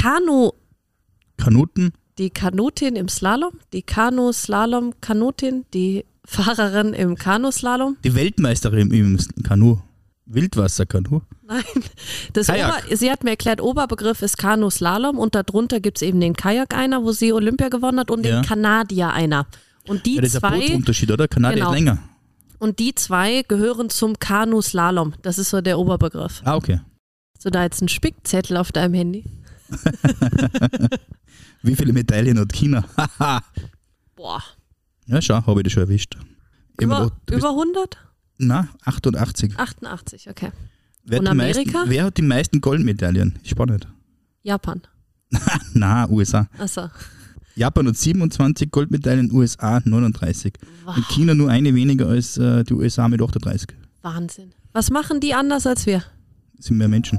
Kanu, Kanuten, die Kanutin im Slalom, die Kanu-Slalom-Kanutin, die Fahrerin im Kanuslalom. die Weltmeisterin im Kanu. Wildwasserkanu. Nein, das. Ober, sie hat mir erklärt, Oberbegriff ist Kanu-Slalom und darunter gibt es eben den Kajak einer, wo sie Olympia gewonnen hat und Ja. den Kanadier einer. Und die Ja, das ist ein zwei Bootsunterschied, oder? Kanadier Genau. ist länger. und die zwei gehören zum Kanu-Slalom. Das ist so der Oberbegriff. Ah, okay. Du da jetzt einen Spickzettel auf deinem Handy? Wie viele Medaillen hat China? Boah. ja, schau, habe ich das schon erwischt. Über, bist, über 100? na, 88. 88, okay. Wer, Und hat die meisten, Amerika? wer hat die meisten Goldmedaillen? Spannend. Japan. Na, USA. Achso. Japan hat 27 Goldmedaillen, USA 39. Wow. Und China nur eine weniger als äh, die USA mit 38. Wahnsinn. Was machen die anders als wir? Sind mehr Menschen.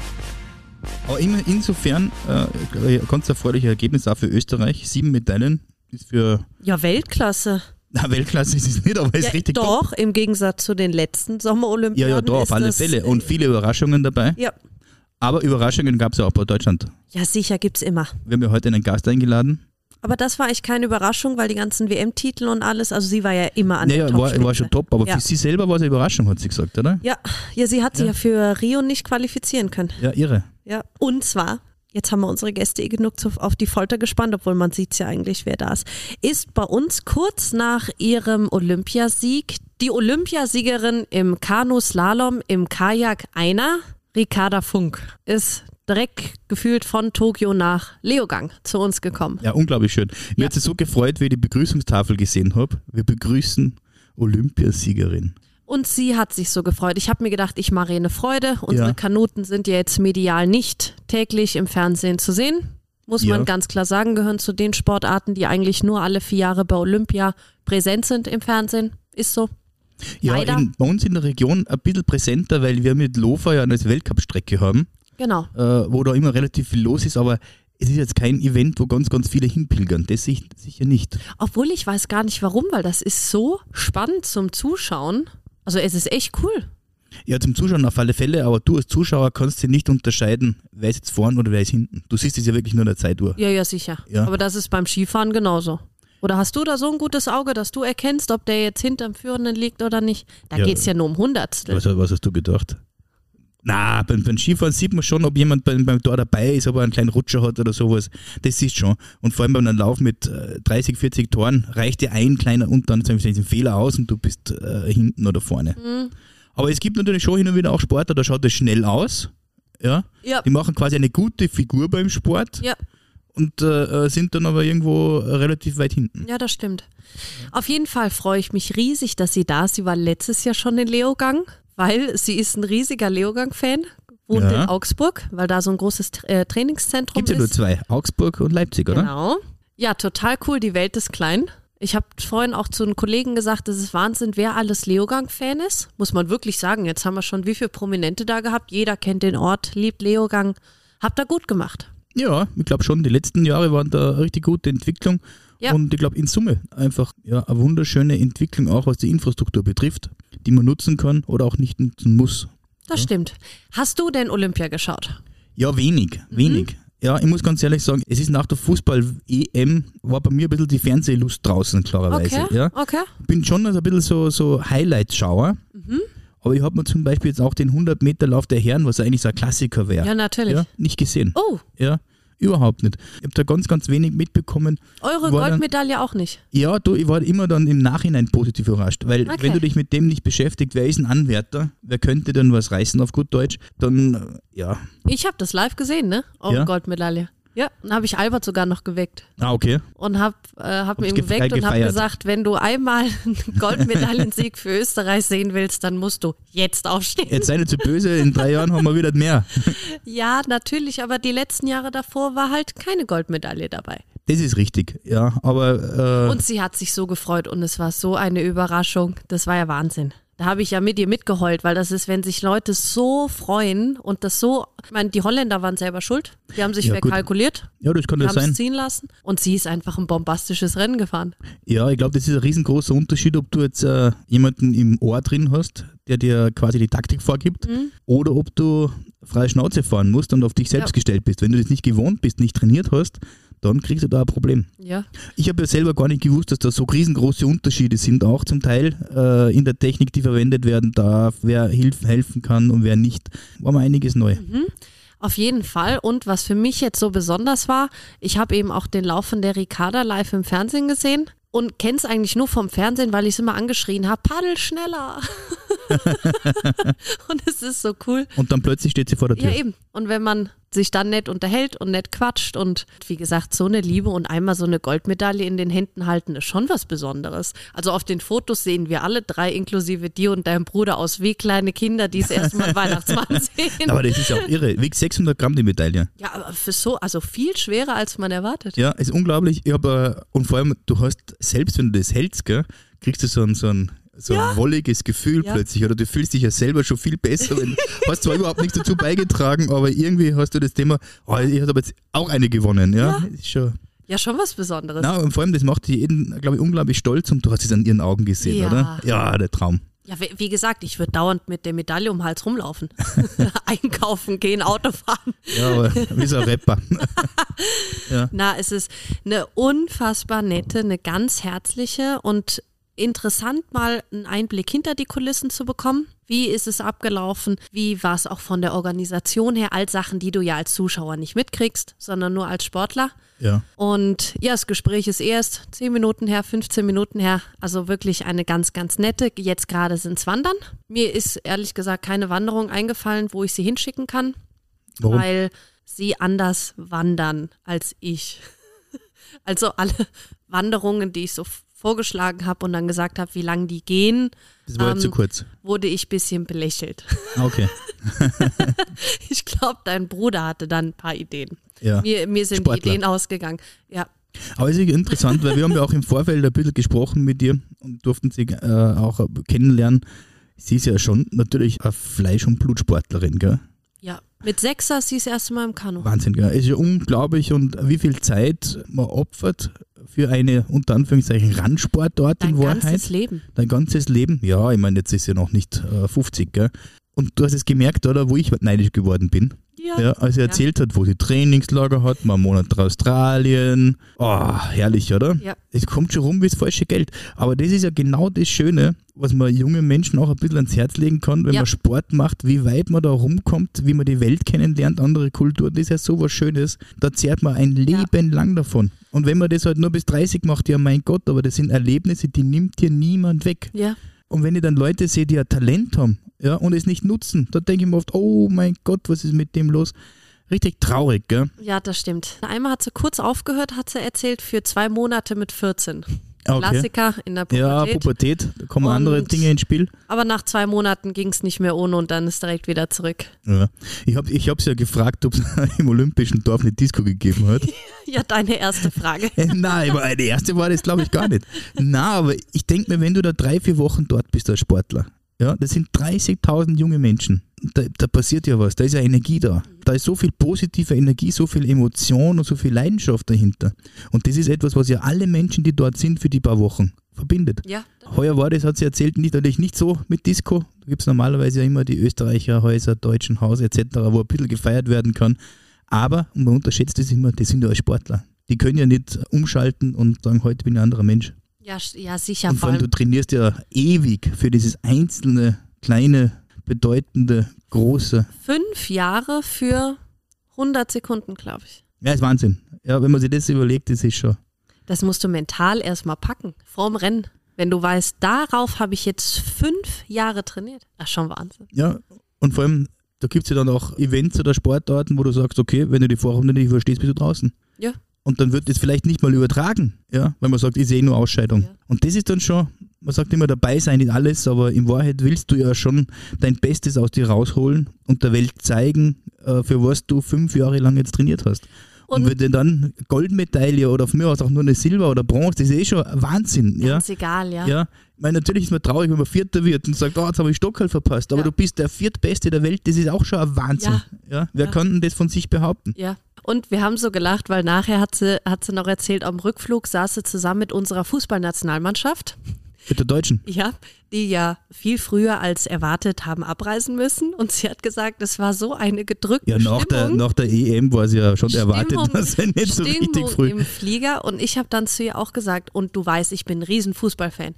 Aber immer insofern äh, ganz erfreuliche Ergebnis auch für Österreich. Sieben Medaillen ist für Ja, Weltklasse. na, Weltklasse ist es nicht, aber ist Ja, richtig top. doch, im Gegensatz zu den letzten Ja, Sommerolympiaden. ja, da ist auf alle Fälle. Und äh, viele Überraschungen dabei. Ja, Aber Überraschungen gab es ja auch bei Deutschland. ja, sicher gibt's immer. Wir haben ja heute einen Gast eingeladen. Aber das war eigentlich keine Überraschung, weil die ganzen WM-Titel und alles, also sie war ja immer an Naja, der war, Topspitze. war schon top, aber Ja. für sie selber war es eine Überraschung, hat sie gesagt, oder? Ja, ja, sie hat sich Ja. ja für Rio nicht qualifizieren können. Ja, irre. Ja, und zwar, jetzt haben wir unsere Gäste eh genug auf die Folter gespannt, obwohl man sieht's ja eigentlich, wer da ist, ist bei uns kurz nach ihrem Olympiasieg die Olympiasiegerin im Kanu-Slalom im Kajak einer, Ricarda Funk, ist direkt gefühlt von Tokio nach Leogang zu uns gekommen. Ja, unglaublich schön. Mir Ja. hat es so gefreut, wie ich die Begrüßungstafel gesehen habe. Wir begrüßen Olympiasiegerin. Und sie hat sich so gefreut. Ich habe mir gedacht, ich mache ihr eine Freude. Unsere Ja. Kanuten sind ja jetzt medial nicht täglich im Fernsehen zu sehen. Muss Ja. man ganz klar sagen, gehören zu den Sportarten, die eigentlich nur alle vier Jahre bei Olympia präsent sind im Fernsehen. Ist so. Ja, in, bei uns in der Region ein bisschen präsenter, weil wir mit Lofa ja eine Weltcup-Strecke haben, Genau. äh, wo da immer relativ viel los ist, aber es ist jetzt kein Event, wo ganz, ganz viele hinpilgern. Das sich- sicher nicht. Obwohl ich weiß gar nicht warum, weil das ist so spannend zum Zuschauen. Also es ist echt cool. Ja, zum Zuschauen auf alle Fälle, aber du als Zuschauer kannst dir nicht unterscheiden, wer ist jetzt vorn oder wer ist hinten. Du siehst es ja wirklich nur in der Zeituhr. Ja, ja, sicher. Ja. Aber das ist beim Skifahren genauso. Oder hast du da so ein gutes Auge, dass du erkennst, ob der jetzt hinterm Führenden liegt oder nicht? Da Ja. geht's ja nur um Hundertstel. Was, was hast du gedacht? Na, beim, beim Skifahren sieht man schon, ob jemand beim, beim Tor dabei ist, ob er einen kleinen Rutscher hat oder sowas. Das ist schon. Und vor allem bei einem Lauf mit äh, 30, 40 Toren reicht dir ein kleiner und dann ist ein Fehler aus und du bist äh, hinten oder vorne. Mhm. Aber es gibt natürlich schon hin und wieder auch Sportler, da schaut es schnell aus. Ja, Ja. die machen quasi eine gute Figur beim Sport Ja. und äh, äh, sind dann aber irgendwo äh, relativ weit hinten. Ja, das stimmt. Auf jeden Fall freue ich mich riesig, dass sie da ist. Sie war letztes Jahr schon in Leogang, weil sie ist ein riesiger Leogang-Fan, wohnt Ja. in Augsburg, weil da so ein großes äh, Trainingszentrum Gibt ja nur ist. zwei, Augsburg und Leipzig, oder? Genau. Ja, total cool. Die Welt ist klein. Ich habe vorhin auch zu einem Kollegen gesagt, das ist Wahnsinn, wer alles Leogang-Fan ist. Muss man wirklich sagen. Jetzt haben wir schon wie viele Prominente da gehabt. Jeder kennt den Ort, liebt Leogang. Habt ihr gut gemacht. Ja, ich glaube schon, die letzten Jahre waren da richtig gute Entwicklung. Ja. Und ich glaube in Summe einfach ja, eine wunderschöne Entwicklung, auch was die Infrastruktur betrifft, die man nutzen kann oder auch nicht nutzen muss. Das stimmt. Hast du denn Olympia geschaut? Ja, wenig, Mhm. wenig. Ja, ich muss ganz ehrlich sagen, es ist nach der Fußball-EM, war bei mir ein bisschen die Fernsehlust draußen, klarerweise. Okay, Ja. okay. Bin schon also ein bisschen so, so Highlight-Schauer. Mhm. Aber ich habe mir zum Beispiel jetzt auch den 100-Meter-Lauf der Herren, was eigentlich so ein Klassiker wäre, Ja, natürlich. ja, nicht gesehen. Oh, Ja, überhaupt nicht. Ich habe da ganz, ganz wenig mitbekommen. eure War dann- Goldmedaille auch nicht. Ja, du, ich war immer dann im Nachhinein positiv überrascht, weil Okay. wenn du dich mit dem nicht beschäftigt, wer ist ein Anwärter, wer könnte denn was reißen auf gut Deutsch, dann, äh, ja, Ich habe das live gesehen, ne? Eure Ja? Goldmedaille. Ja, dann habe ich Albert sogar noch geweckt Ah, okay. und habe äh, hab ge- geweckt und habe gesagt, wenn du einmal einen Goldmedaillensieg für Österreich sehen willst, dann musst du jetzt aufstehen. Jetzt sei nicht zu böse, in drei Jahren haben wir wieder mehr. Ja, natürlich, aber die letzten Jahre davor war halt keine Goldmedaille dabei. Das ist richtig, ja. Aber äh, Und sie hat sich so gefreut und es war so eine Überraschung. Das war ja Wahnsinn. Da habe ich ja mit ihr mitgeheult, weil das ist, wenn sich Leute so freuen und das so, ich meine, die Holländer waren selber schuld. Die haben sich Ja, verkalkuliert, ja, das kann das haben es ziehen lassen und sie ist einfach ein bombastisches Rennen gefahren. Ja, ich glaube, das ist ein riesengroßer Unterschied, ob du jetzt äh, jemanden im Ohr drin hast, der dir quasi die Taktik vorgibt, Mhm. oder ob du freie Schnauze fahren musst und auf dich selbst Ja. gestellt bist. Wenn du das nicht gewohnt bist, nicht trainiert hast, dann kriegst du da ein Problem. Ja, Ich habe ja selber gar nicht gewusst, dass da so riesengroße Unterschiede sind, auch zum Teil äh, in der Technik, die verwendet werden darf, wer hilf, helfen kann und wer nicht. War mal einiges neu. auf jeden Fall. Und was für mich jetzt so besonders war, ich habe eben auch den Lauf von der Ricarda live im Fernsehen gesehen und kenne es eigentlich nur vom Fernsehen, weil ich es immer angeschrien habe, paddel schneller. und es ist so cool. Und dann plötzlich steht sie vor der Tür. Ja, eben. Und wenn man sich dann nett unterhält und nett quatscht und wie gesagt, so eine Liebe und einmal so eine Goldmedaille in den Händen halten, ist schon was Besonderes. Also auf den Fotos sehen wir alle drei, inklusive dir und deinem Bruder, aus wie kleine Kinder, die es erstmal Weihnachtsmann sehen. Aber das ist auch irre. Wiegt 600 Gramm die Medaille. ja, aber für so, also viel schwerer, als man erwartet. Ja, ist unglaublich. Ich hab, äh, und vor allem, du hast, selbst wenn du das hältst, gell, kriegst du so ein, so ein, so ein wolliges Gefühl Ja. plötzlich. Oder du fühlst dich ja selber schon viel besser. Wenn, hast zwar überhaupt nichts dazu beigetragen, aber irgendwie hast du das Thema, oh, ich habe jetzt auch eine gewonnen. Ja, Ja. Schon. Ja, schon was Besonderes. Na, und vor allem, das macht jeden, glaube ich, unglaublich stolz und du hast es an ihren Augen gesehen, Ja. oder? Ja, der Traum. Ja, wie, wie gesagt, ich würde dauernd mit der Medaille um den Hals rumlaufen. Einkaufen gehen, Auto fahren. Ja, aber wie so ein Rapper. Na, es ist eine unfassbar nette, eine ganz herzliche und interessant mal einen Einblick hinter die Kulissen zu bekommen. Wie ist es abgelaufen? Wie war es auch von der Organisation her? All Sachen, die du ja als Zuschauer nicht mitkriegst, sondern nur als Sportler. Ja. Und ja, das Gespräch ist erst 10 Minuten her, 15 Minuten her. Also wirklich eine ganz, ganz nette. Jetzt gerade sind es Wandern. Mir ist ehrlich gesagt keine Wanderung eingefallen, wo ich sie hinschicken kann, Warum? weil sie anders wandern als ich. Also alle Wanderungen, die ich so vorgeschlagen habe und dann gesagt habe, wie lange die gehen, Das war jetzt ähm, zu kurz. wurde ich ein bisschen belächelt. Ah, Okay. Ich glaube, dein Bruder hatte dann ein paar Ideen. Ja. Mir, mir sind Sportler. die Ideen ausgegangen. Ja, Aber es ist interessant, weil wir haben ja auch im Vorfeld ein bisschen gesprochen mit dir und durften sie äh, auch kennenlernen. Sie ist ja schon natürlich eine Fleisch- und Blutsportlerin, gell? ja. Mit Sechser ist sie das erste Mal im Kanu. Wahnsinn, gell? Es ist ja unglaublich und wie viel Zeit man opfert für eine unter Anführungszeichen Randsportart Dein in Wahrheit. ganzes Leben. Dein ganzes Leben. Ja, ich meine, jetzt ist ja noch nicht äh, 50, gell? Und du hast es gemerkt, oder, wo ich neidisch geworden bin. Ja. Ja, als er erzählt hat, wo sie Trainingslager hat, mal einen Monat in Australien. Oh, herrlich, oder? Ja. Es kommt schon rum wie das falsche Geld. Aber das ist ja genau das Schöne, was man jungen Menschen auch ein bisschen ans Herz legen kann, wenn Ja. man Sport macht, wie weit man da rumkommt, wie man die Welt kennenlernt, andere Kulturen. Das ist ja so was Schönes. Da zehrt man ein Ja. Leben lang davon. Und wenn man das halt nur bis 30 macht, ja mein Gott, aber das sind Erlebnisse, die nimmt dir niemand weg. Ja. Und wenn ich dann Leute sehe, die ein Talent haben ja, und es nicht nutzen, da denke ich mir oft, oh mein Gott, was ist mit dem los? Richtig traurig, gell? ja, das stimmt. Einmal hat sie kurz aufgehört, hat sie erzählt, für zwei Monate mit 14. Okay. Klassiker in der Ja, Pubertät. Pubertät, da kommen Und- andere Dinge ins Spiel. Aber nach zwei Monaten ging es nicht mehr ohne und dann ist direkt wieder zurück. Ja. Ich habe ich hab's ja gefragt, ob es im Olympischen Dorf eine Disco gegeben hat. Ja, deine erste Frage. Äh, Nein, aber die erste war das, glaube ich, gar nicht. Na, aber ich denke mir, wenn du da drei, vier Wochen dort bist als Sportler, ja, das sind 30.000 junge Menschen. Da, da passiert ja was, da ist ja Energie da. Da ist so viel positive Energie, so viel Emotion und so viel Leidenschaft dahinter. Und das ist etwas, was ja alle Menschen, die dort sind, für die paar Wochen verbindet. Ja, Heuer war das, hat sie erzählt, nicht, natürlich nicht so mit Disco. Da gibt es normalerweise ja immer die Österreicher Häuser, Deutschen Haus etc., wo ein bisschen gefeiert werden kann. Aber, und man unterschätzt das immer, die sind ja Sportler. Die können ja nicht umschalten und sagen, heute bin ich ein anderer Mensch. Ja, ja sicher. und Vor allem, du trainierst ja ewig für dieses einzelne, kleine, bedeutende, große. fünf Jahre für 100 Sekunden, glaube ich. Ja, ist Wahnsinn. Ja, wenn man sich das überlegt, das ist schon. Das musst du mental erstmal packen, vorm Rennen. Wenn du weißt, darauf habe ich jetzt fünf Jahre trainiert. Das ist schon Wahnsinn. Ja, und vor allem, Da gibt es ja dann auch Events oder Sportarten, wo du sagst, okay, wenn du die Vorrunde nicht verstehst, bist du draußen. Ja. Und dann wird das vielleicht nicht mal übertragen, ja, weil man sagt, ich sehe nur Ausscheidung. Ja. Und das ist dann schon, man sagt immer dabei sein in alles, aber in Wahrheit willst du ja schon dein Bestes aus dir rausholen und der Welt zeigen, äh, für was du fünf Jahre lang jetzt trainiert hast. Und, Und- wenn du dann Goldmedaille oder von mir aus auch nur eine Silber oder Bronze, das ist eh schon Wahnsinn. Ja? Ganz egal, ja. Ja, ich meine, natürlich ist man traurig, wenn man Vierter wird und sagt, oh, jetzt habe ich Stockerl verpasst, aber Ja. du bist der Viertbeste der Welt, das ist auch schon ein Wahnsinn. Ja. Wer Ja. kann denn das von sich behaupten? Ja. Und wir haben so gelacht, weil nachher hat sie, hat sie noch erzählt, am Rückflug saß sie zusammen mit unserer Fußballnationalmannschaft. Mit der Deutschen. Ja, die ja viel früher als erwartet haben abreisen müssen. Und sie hat gesagt, es war so eine gedrückte Ja, nach der, Stimmung. nach der EM war es ja schon erwartet, Stimmung- dass er nicht so richtig Stimmung früh. im Flieger. Und ich habe dann zu ihr auch gesagt, und du weißt, ich bin ein riesen Fußballfan.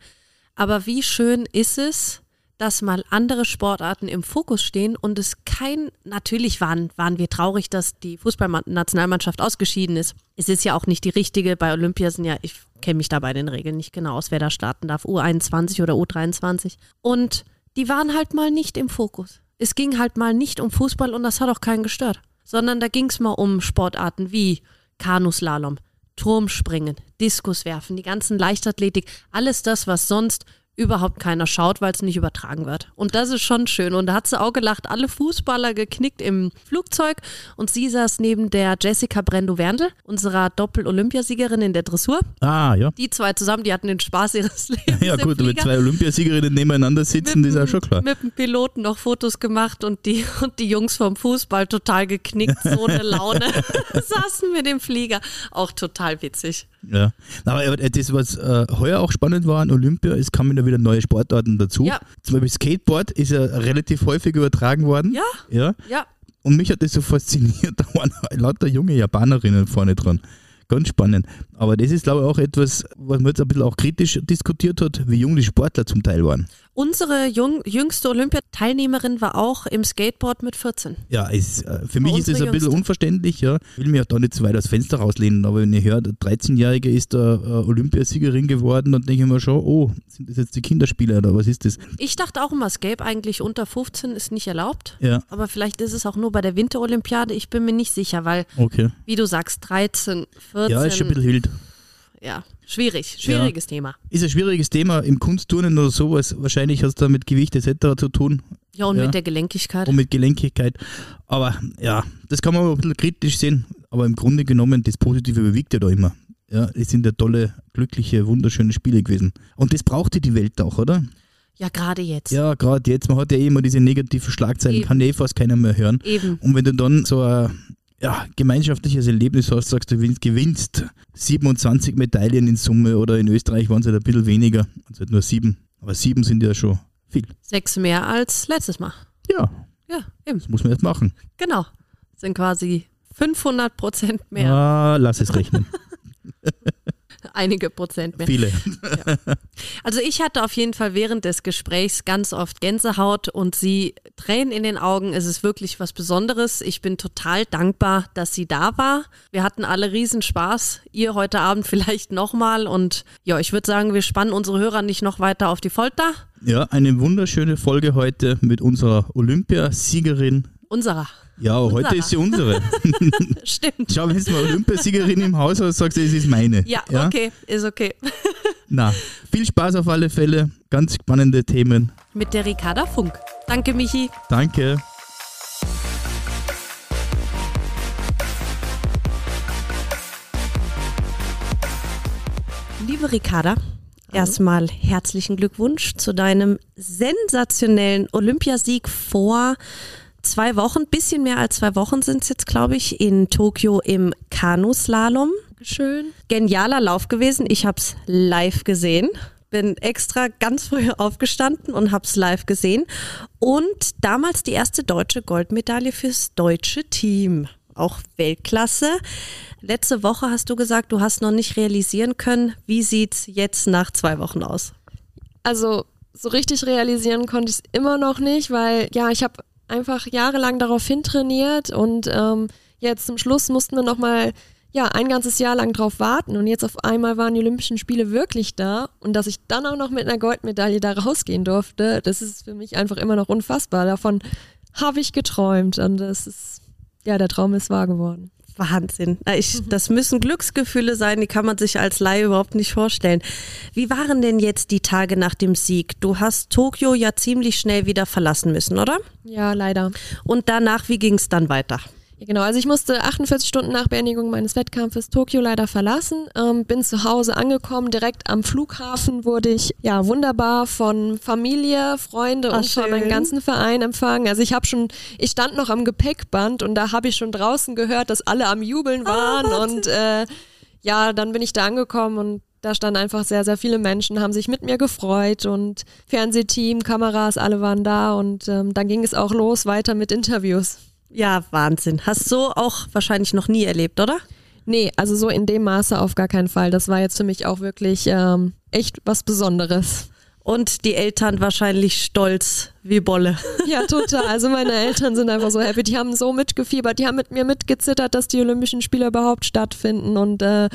Aber wie schön ist es, dass mal andere Sportarten im Fokus stehen und es kein, natürlich waren, waren wir traurig, dass die Fußballnationalmannschaft ausgeschieden ist. Es ist ja auch nicht die richtige. Bei Olympia sind ja, ich kenne mich da bei den Regeln nicht genau aus, wer da starten darf, U21 oder U23. Und die waren halt mal nicht im Fokus. Es ging halt mal nicht um Fußball und das hat auch keinen gestört. Sondern da ging es mal um Sportarten wie Kanuslalom, Turmspringen, Diskuswerfen, die ganzen Leichtathletik, alles das, was sonst überhaupt keiner schaut, weil es nicht übertragen wird. Und das ist schon schön. Und da hat sie auch gelacht, alle Fußballer geknickt im Flugzeug und sie saß neben der Jessica Brendo-Werndl, unserer Doppel-Olympiasiegerin in der Dressur. Ah, ja. Die zwei zusammen, die hatten den Spaß ihres Lebens. Ja, gut, wenn zwei Olympiasiegerinnen nebeneinander sitzen, das ist auch schon klar. mit dem Piloten noch Fotos gemacht und die, und die Jungs vom Fußball total geknickt, so eine Laune. Saßen mit dem Flieger. Auch total witzig. Ja. Aber äh, das, was äh, heuer auch spannend war an Olympia, es kamen ja wieder neue Sportarten dazu. Ja. Zum Beispiel Skateboard ist ja relativ häufig übertragen worden. Ja. Ja. Ja, Und mich hat das so fasziniert, da waren lauter junge Japanerinnen vorne dran. Ganz spannend. Aber das ist, glaube ich, auch etwas, was man jetzt ein bisschen auch kritisch diskutiert hat, wie jung die Sportler zum Teil waren. unsere jung, jüngste Olympiateilnehmerin war auch im Skateboard mit 14. Ja, es, äh, für mich ist es ein bisschen Jüngste. unverständlich. Ja. Ich will mich auch da nicht zu weit aus Fenster rauslehnen, aber wenn ich höre, der 13-Jährige ist da äh, Olympiasiegerin geworden, dann denke ich mir schon, oh, sind das jetzt die Kinderspieler oder was ist das? Ich dachte auch immer, Skate eigentlich unter 15 ist nicht erlaubt. Ja, Aber vielleicht ist es auch nur bei der Winterolympiade. Ich bin mir nicht sicher, weil, okay. wie du sagst, 13, 14. Ja, ist schon ein bisschen wild. ja, schwierig. Schwieriges Thema. Ist ein schwieriges Thema im Kunstturnen oder sowas. Wahrscheinlich hat es da mit Gewicht etc. zu tun Ja, und Ja. mit der Gelenkigkeit. und mit Gelenkigkeit. Aber ja, das kann man aber ein bisschen kritisch sehen. Aber im Grunde genommen, das Positive überwiegt ja da immer. Ja, es sind ja tolle, glückliche, wunderschöne Spiele gewesen. Und das brauchte die Welt auch, oder? Ja, gerade jetzt. Ja, gerade jetzt, man hat ja eh immer diese negativen Schlagzeilen, Eben. kann ja eh fast keiner mehr hören. Eben. Und wenn du dann so ein ja, gemeinschaftliches Erlebnis hast, sagst du, gewinnst- gewinnst 27 Medaillen in Summe oder in Österreich waren es halt ein bisschen weniger, also halt nur sieben. Aber sieben sind ja schon viel. Sechs mehr als letztes Mal. Ja, Ja, eben. das muss man jetzt machen. Genau. Sind quasi 500 Prozent mehr. Ah, lass es rechnen. Einige Prozent mehr. Viele. Also ich hatte auf jeden Fall während des Gesprächs ganz oft Gänsehaut und sie Tränen in den Augen. Es ist wirklich was Besonderes. Ich bin total dankbar, dass sie da war. Wir hatten alle riesen Spaß. Ihr heute Abend vielleicht nochmal. Und ja, ich würde sagen, wir spannen unsere Hörer nicht noch weiter auf die Folter. Ja, eine wunderschöne Folge heute mit unserer Olympiasiegerin. Unserer. Ja, heute ist sie unsere. Stimmt. Schau, wenn du mal Olympiasiegerin im Haus hast, sagst du, es ist meine. Ja, okay, ist okay. Na, viel Spaß auf alle Fälle. Ganz spannende Themen. Mit der Ricarda Funk. Danke, Michi. Danke. Liebe Ricarda, erstmal herzlichen Glückwunsch zu deinem sensationellen Olympiasieg vor zwei Wochen, bisschen mehr als zwei Wochen sind es jetzt, glaube ich, in Tokio im Kanuslalom. Schön. Genialer Lauf gewesen. Ich habe es live gesehen. Bin extra ganz früh aufgestanden und habe es live gesehen. Und damals die erste deutsche Goldmedaille fürs deutsche Team. Auch Weltklasse. Letzte Woche hast du gesagt, du hast noch nicht realisieren können. Wie sieht's jetzt nach zwei Wochen aus? Also so richtig realisieren konnte ich es immer noch nicht, weil ja, ich habe einfach jahrelang darauf hintrainiert und ähm, jetzt zum Schluss mussten wir nochmal ja, ein ganzes Jahr lang drauf warten und jetzt auf einmal waren die Olympischen Spiele wirklich da und dass ich dann auch noch mit einer Goldmedaille da rausgehen durfte, das ist für mich einfach immer noch unfassbar. Davon habe ich geträumt und es ist, ja, der Traum ist wahr geworden. Wahnsinn. Ich, das müssen Glücksgefühle sein, die kann man sich als Laie überhaupt nicht vorstellen. Wie waren denn jetzt die Tage nach dem Sieg? Du hast Tokio ja ziemlich schnell wieder verlassen müssen, oder? Ja, leider. Und danach, wie ging es dann weiter? Genau, also ich musste 48 Stunden nach Beendigung meines Wettkampfes Tokio leider verlassen, ähm, bin zu Hause angekommen, direkt am Flughafen wurde ich ja wunderbar von Familie, Freunde Ach, und von schön. meinem ganzen Verein empfangen. Also ich habe schon, ich stand noch am Gepäckband und da habe ich schon draußen gehört, dass alle am Jubeln waren und äh, ja, dann bin ich da angekommen und da standen einfach sehr, sehr viele Menschen, haben sich mit mir gefreut und Fernsehteam, Kameras, alle waren da und ähm, dann ging es auch los weiter mit Interviews. Ja, Wahnsinn. Hast so auch wahrscheinlich noch nie erlebt, oder? Nee, also so in dem Maße auf gar keinen Fall. Das war jetzt für mich auch wirklich ähm, echt was Besonderes. Und die Eltern wahrscheinlich stolz wie Bolle. Ja, total. Also meine Eltern sind einfach so happy. Die haben so mitgefiebert, die haben mit mir mitgezittert, dass die Olympischen Spiele überhaupt stattfinden. Und äh,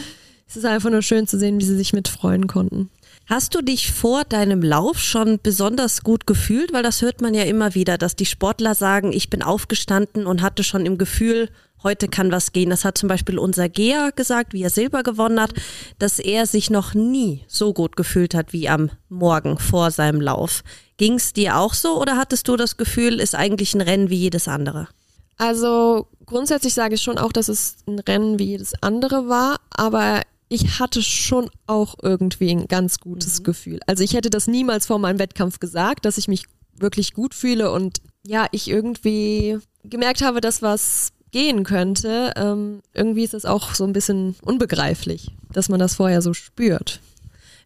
es ist einfach nur schön zu sehen, wie sie sich mitfreuen konnten. Hast du dich vor deinem Lauf schon besonders gut gefühlt? Weil das hört man ja immer wieder, dass die Sportler sagen, ich bin aufgestanden und hatte schon im Gefühl, heute kann was gehen. Das hat zum Beispiel unser Gea gesagt, wie er Silber gewonnen hat, dass er sich noch nie so gut gefühlt hat wie am Morgen vor seinem Lauf. Ging es dir auch so oder hattest du das Gefühl, ist eigentlich ein Rennen wie jedes andere? Also grundsätzlich sage ich schon auch, dass es ein Rennen wie jedes andere war, aber ich hatte schon auch irgendwie ein ganz gutes Gefühl. Also ich hätte das niemals vor meinem Wettkampf gesagt, dass ich mich wirklich gut fühle und ja, ich irgendwie gemerkt habe, dass was gehen könnte. Ähm, irgendwie ist es auch so ein bisschen unbegreiflich, dass man das vorher so spürt.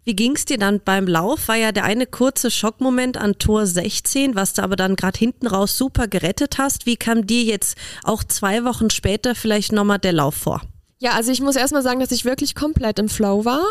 Wie ging's dir dann beim Lauf? War ja der eine kurze Schockmoment an Tor 16, was du aber dann gerade hinten raus super gerettet hast. Wie kam dir jetzt auch zwei Wochen später vielleicht nochmal der Lauf vor? Ja, also ich muss erstmal sagen, dass ich wirklich komplett im Flow war.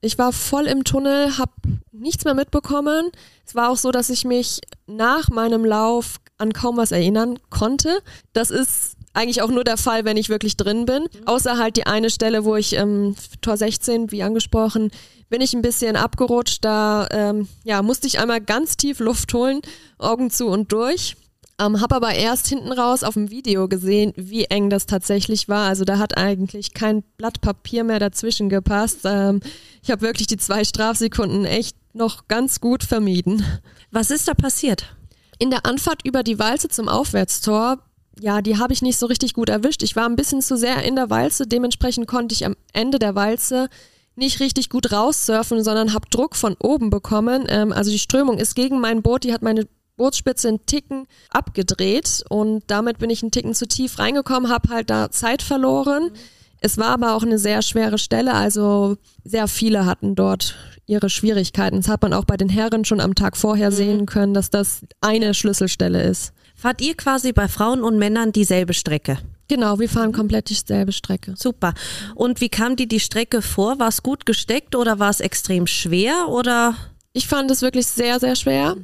Ich war voll im Tunnel, habe nichts mehr mitbekommen. Es war auch so, dass ich mich nach meinem Lauf an kaum was erinnern konnte. Das ist eigentlich auch nur der Fall, wenn ich wirklich drin bin. Außer halt die eine Stelle, wo ich ähm, Tor 16, wie angesprochen, bin ich ein bisschen abgerutscht. Da ähm, ja, musste ich einmal ganz tief Luft holen, Augen zu und durch. Ähm, hab aber erst hinten raus auf dem Video gesehen, wie eng das tatsächlich war. Also da hat eigentlich kein Blatt Papier mehr dazwischen gepasst. Ähm, ich habe wirklich die zwei Strafsekunden echt noch ganz gut vermieden. Was ist da passiert? In der Anfahrt über die Walze zum Aufwärtstor, ja, die habe ich nicht so richtig gut erwischt. Ich war ein bisschen zu sehr in der Walze, dementsprechend konnte ich am Ende der Walze nicht richtig gut raussurfen, sondern habe Druck von oben bekommen. Ähm, also die Strömung ist gegen mein Boot, die hat meine Bootsspitze einen Ticken abgedreht und damit bin ich einen Ticken zu tief reingekommen, habe halt da Zeit verloren. Es war aber auch eine sehr schwere Stelle, also sehr viele hatten dort ihre Schwierigkeiten. Das hat man auch bei den Herren schon am Tag vorher sehen können, dass das eine Schlüsselstelle ist. Fahrt ihr quasi bei Frauen und Männern dieselbe Strecke? Genau, wir fahren komplett dieselbe Strecke. Super. Und wie kam dir die Strecke vor? War es gut gesteckt oder war es extrem schwer oder? Ich fand es wirklich sehr, sehr schwer.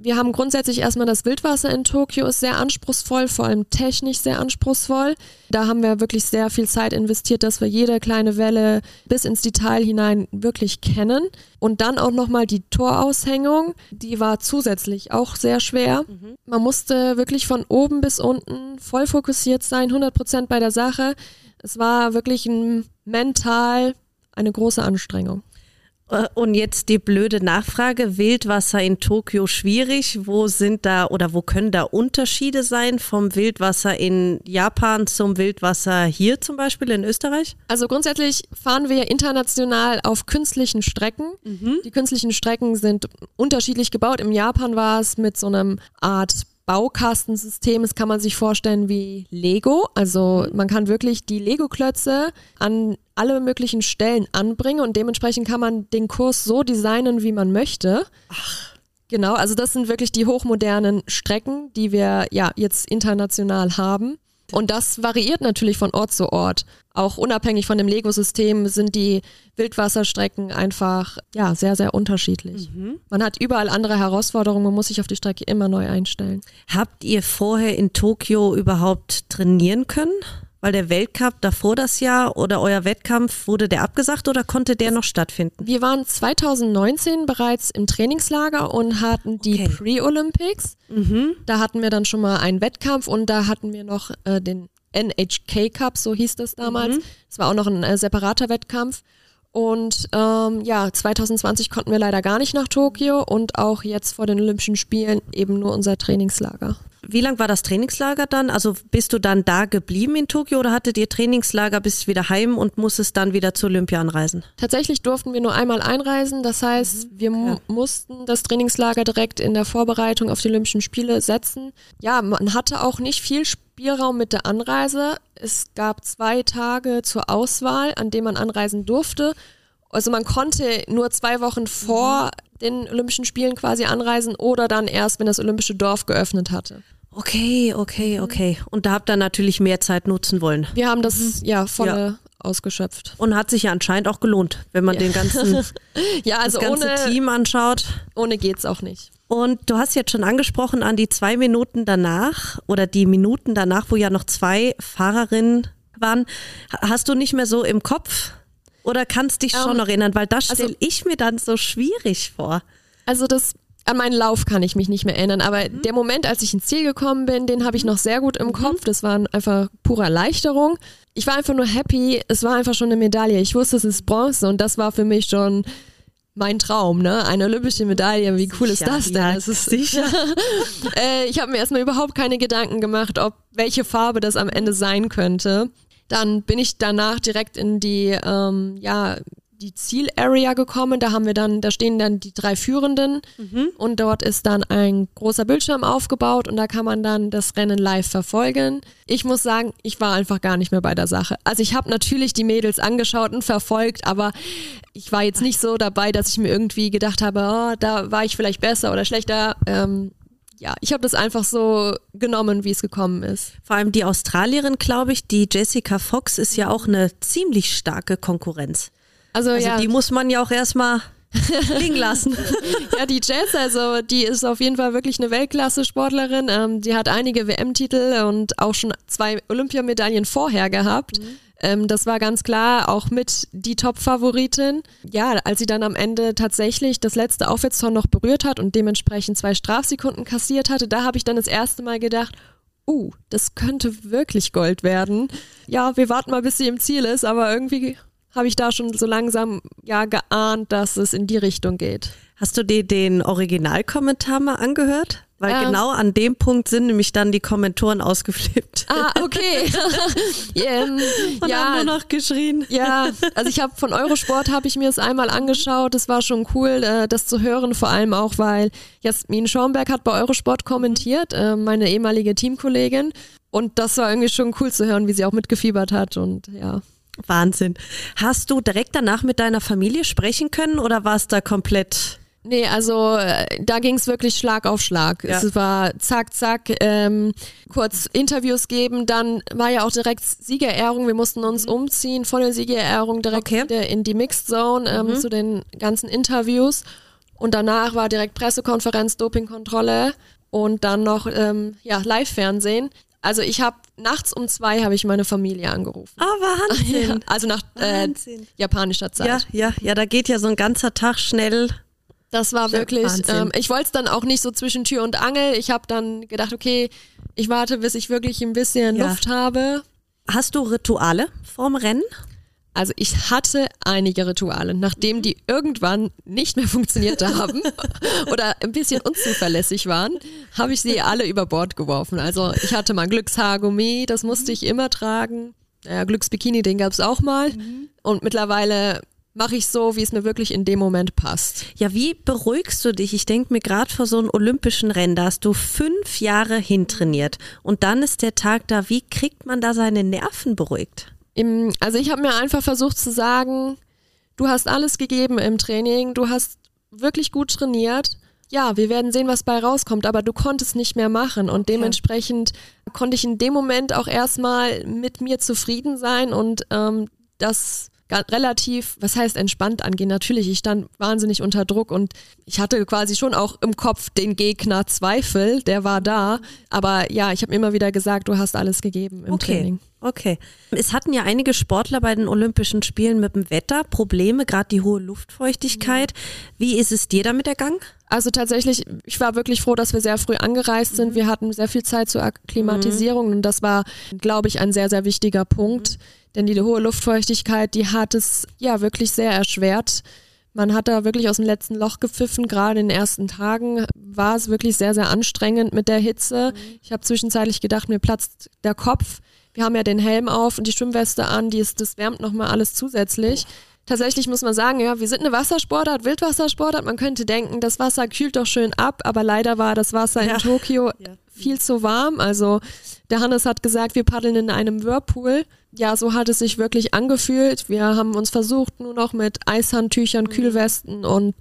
Wir haben grundsätzlich erstmal das Wildwasser in Tokio ist sehr anspruchsvoll, vor allem technisch sehr anspruchsvoll. Da haben wir wirklich sehr viel Zeit investiert, dass wir jede kleine Welle bis ins Detail hinein wirklich kennen. Und dann auch nochmal die Toraushängung, die war zusätzlich auch sehr schwer. Man musste wirklich von oben bis unten voll fokussiert sein, 100 Prozent bei der Sache. Es war wirklich ein mental eine große Anstrengung. Äh, Und jetzt die blöde Nachfrage, Wildwasser in Tokio schwierig. Wo sind da oder wo können da Unterschiede sein vom Wildwasser in Japan zum Wildwasser hier zum Beispiel in Österreich? Also grundsätzlich fahren wir international auf künstlichen Strecken. Die künstlichen Strecken sind unterschiedlich gebaut. Im Japan war es mit so einem Art Baukastensystem. Das kann man sich vorstellen wie Lego. Also man kann wirklich die Lego-Klötze an alle möglichen Stellen anbringen und dementsprechend kann man den Kurs so designen, wie man möchte. Genau, also das sind wirklich die hochmodernen Strecken, die wir ja jetzt international haben. Und das variiert natürlich von Ort zu Ort. Auch unabhängig von dem Lego-System sind die Wildwasserstrecken einfach ja sehr, sehr unterschiedlich. Man hat überall andere Herausforderungen, man muss sich auf die Strecke immer neu einstellen. Habt ihr vorher in Tokio überhaupt trainieren können? Weil der Weltcup davor das Jahr oder euer Wettkampf, wurde der abgesagt oder konnte der noch stattfinden? Wir waren 2019 bereits im Trainingslager und hatten die Okay. Pre-Olympics. Mhm. Da hatten wir dann schon mal einen Wettkampf und da hatten wir noch äh, den NHK Cup, so hieß das damals. Mhm. Es war auch noch ein äh, separater Wettkampf. Und ähm, ja, 2020 konnten wir leider gar nicht nach Tokio und auch jetzt vor den Olympischen Spielen eben nur unser Trainingslager. Wie lang war das Trainingslager dann? Also bist du dann da geblieben in Tokio oder hattet ihr Trainingslager, bist wieder heim und musstest dann wieder zur Olympia anreisen? Tatsächlich durften wir nur einmal einreisen. Das heißt, wir mu- Okay. mussten das Trainingslager direkt in der Vorbereitung auf die Olympischen Spiele setzen. Ja, man hatte auch nicht viel Spielraum mit der Anreise. Es gab zwei Tage zur Auswahl, an denen man anreisen durfte. Also man konnte nur zwei Wochen vor den Olympischen Spielen quasi anreisen oder dann erst, wenn das Olympische Dorf geöffnet hatte. Okay, okay, okay. Und da habt ihr natürlich mehr Zeit nutzen wollen. Wir haben das ja volle ausgeschöpft. Und hat sich ja anscheinend auch gelohnt, wenn man Ja. den ganzen, Ja, also das ganze ohne, Team anschaut. ohne geht's auch nicht. Und du hast jetzt schon angesprochen an die zwei Minuten danach oder die Minuten danach, wo ja noch zwei Fahrerinnen waren. Ha- Hast du nicht mehr so im Kopf oder kannst dich schon Ähm, noch erinnern? Weil das also- stelle ich mir dann so schwierig vor. Also das an meinen Lauf kann ich mich nicht mehr erinnern, aber Mhm. der Moment, als ich ins Ziel gekommen bin, den habe ich noch sehr gut im Kopf. Das war einfach pure Erleichterung. Ich war einfach nur happy. Es war einfach schon eine Medaille. Ich wusste, es ist Bronze und das war für mich schon mein Traum, ne? Eine olympische Medaille. Wie cool ist Sicher, das denn? ja, Es ist, sicher. äh, ich habe mir erstmal überhaupt keine Gedanken gemacht, ob welche Farbe das am Ende sein könnte. Dann bin ich danach direkt in die, ähm, ja, die Zielarea gekommen. Da haben wir dann, da stehen dann die drei Führenden und dort ist dann ein großer Bildschirm aufgebaut und da kann man dann das Rennen live verfolgen. Ich muss sagen, ich war einfach gar nicht mehr bei der Sache. Also ich habe natürlich die Mädels angeschaut und verfolgt, aber ich war jetzt nicht so dabei, dass ich mir irgendwie gedacht habe, oh, da war ich vielleicht besser oder schlechter. Ähm, ja, ich habe das einfach so genommen, wie es gekommen ist. Vor allem die Australierin, glaube ich, die Jessica Fox ist ja auch eine ziemlich starke Konkurrenz. Also, Also ja, die muss man ja auch erstmal liegen lassen. ja, die Jess, also die ist auf jeden Fall wirklich eine Weltklasse-Sportlerin. Ähm, die hat einige WM-Titel und auch schon zwei Olympiamedaillen vorher gehabt. Ähm, das war ganz klar auch mit die Top-Favoritin. Ja, als sie dann am Ende tatsächlich das letzte Aufwärtstor noch berührt hat und dementsprechend zwei Strafsekunden kassiert hatte, da habe ich dann das erste Mal gedacht, uh, das könnte wirklich Gold werden. Ja, wir warten mal, bis sie im Ziel ist, aber irgendwie habe ich da schon so langsam ja geahnt, dass es in die Richtung geht. Hast du dir den Originalkommentar mal angehört? Weil Ähm. genau an dem Punkt sind nämlich dann die Kommentoren ausgeflippt. Ah, okay. ähm, Und ja, haben nur noch geschrien. ja, also ich habe von Eurosport habe ich mir es einmal angeschaut. Das war schon cool, äh, das zu hören, vor allem auch, weil Jasmin Schornberg hat bei Eurosport kommentiert, äh, meine ehemalige Teamkollegin. Und das war irgendwie schon cool zu hören, wie sie auch mitgefiebert hat. Und ja. Wahnsinn. Hast du direkt danach mit deiner Familie sprechen können oder war es da komplett? Nee, also äh, da ging es wirklich Schlag auf Schlag. Ja. Es war zack, zack, ähm, kurz Interviews geben, dann war ja auch direkt Siegerehrung. Wir mussten uns umziehen von der Siegerehrung direkt Okay. in die Mixed Zone ähm, zu den ganzen Interviews. Und danach war direkt Pressekonferenz, Dopingkontrolle und dann noch ähm, ja, Live-Fernsehen. Also ich habe nachts um zwei habe ich meine Familie angerufen. Ah, Wahnsinn. Ja, also nach äh, Wahnsinn. japanischer Zeit. Ja, ja, ja, da geht ja so ein ganzer Tag schnell. Das war wirklich, ähm, ich wollte es dann auch nicht so zwischen Tür und Angel. Ich habe dann gedacht, okay, ich warte, bis ich wirklich ein bisschen Ja. Luft habe. Hast du Rituale vorm Rennen? Also ich hatte einige Rituale, nachdem die irgendwann nicht mehr funktioniert haben oder ein bisschen unzuverlässig waren, habe ich sie alle über Bord geworfen. Also ich hatte mein Glückshaargummi, das musste ich immer tragen. Ja, Glücksbikini, den gab es auch mal. Und mittlerweile mache ich so, wie es mir wirklich in dem Moment passt. Ja, wie beruhigst du dich? Ich denke mir gerade vor so einem olympischen Rennen, da hast du fünf Jahre hintrainiert und dann ist der Tag da. Wie kriegt man da seine Nerven beruhigt? Im, also ich habe mir einfach versucht zu sagen, du hast alles gegeben im Training, du hast wirklich gut trainiert. Ja, wir werden sehen, was bei rauskommt, aber du konntest nicht mehr machen und dementsprechend konnte ich in dem Moment auch erstmal mit mir zufrieden sein und ähm, das relativ, was heißt entspannt angehen. Natürlich, ich stand wahnsinnig unter Druck und ich hatte quasi schon auch im Kopf den Gegner Zweifel, der war da, aber ja, ich habe immer wieder gesagt, du hast alles gegeben im Okay. Training. Okay. Es hatten ja einige Sportler bei den Olympischen Spielen mit dem Wetter Probleme, gerade die hohe Luftfeuchtigkeit. Wie ist es dir damit ergangen? Also tatsächlich, ich war wirklich froh, dass wir sehr früh angereist sind. Wir hatten sehr viel Zeit zur Akklimatisierung und das war, glaube ich, ein sehr, sehr wichtiger Punkt. Denn die hohe Luftfeuchtigkeit, die hat es ja wirklich sehr erschwert. Man hat da wirklich aus dem letzten Loch gepfiffen. Gerade in den ersten Tagen war es wirklich sehr, sehr anstrengend mit der Hitze. Ich habe zwischenzeitlich gedacht, mir platzt der Kopf. Wir haben ja den Helm auf und die Schwimmweste an, die ist, das wärmt nochmal alles zusätzlich. Tatsächlich muss man sagen, ja, wir sind eine Wassersportart, Wildwassersportart. Man könnte denken, das Wasser kühlt doch schön ab, aber leider war das Wasser Ja. in Tokio Ja. viel zu warm. Also der Hannes hat gesagt, wir paddeln in einem Whirlpool. Ja, so hat es sich wirklich angefühlt. Wir haben uns versucht, nur noch mit Eishandtüchern, Kühlwesten und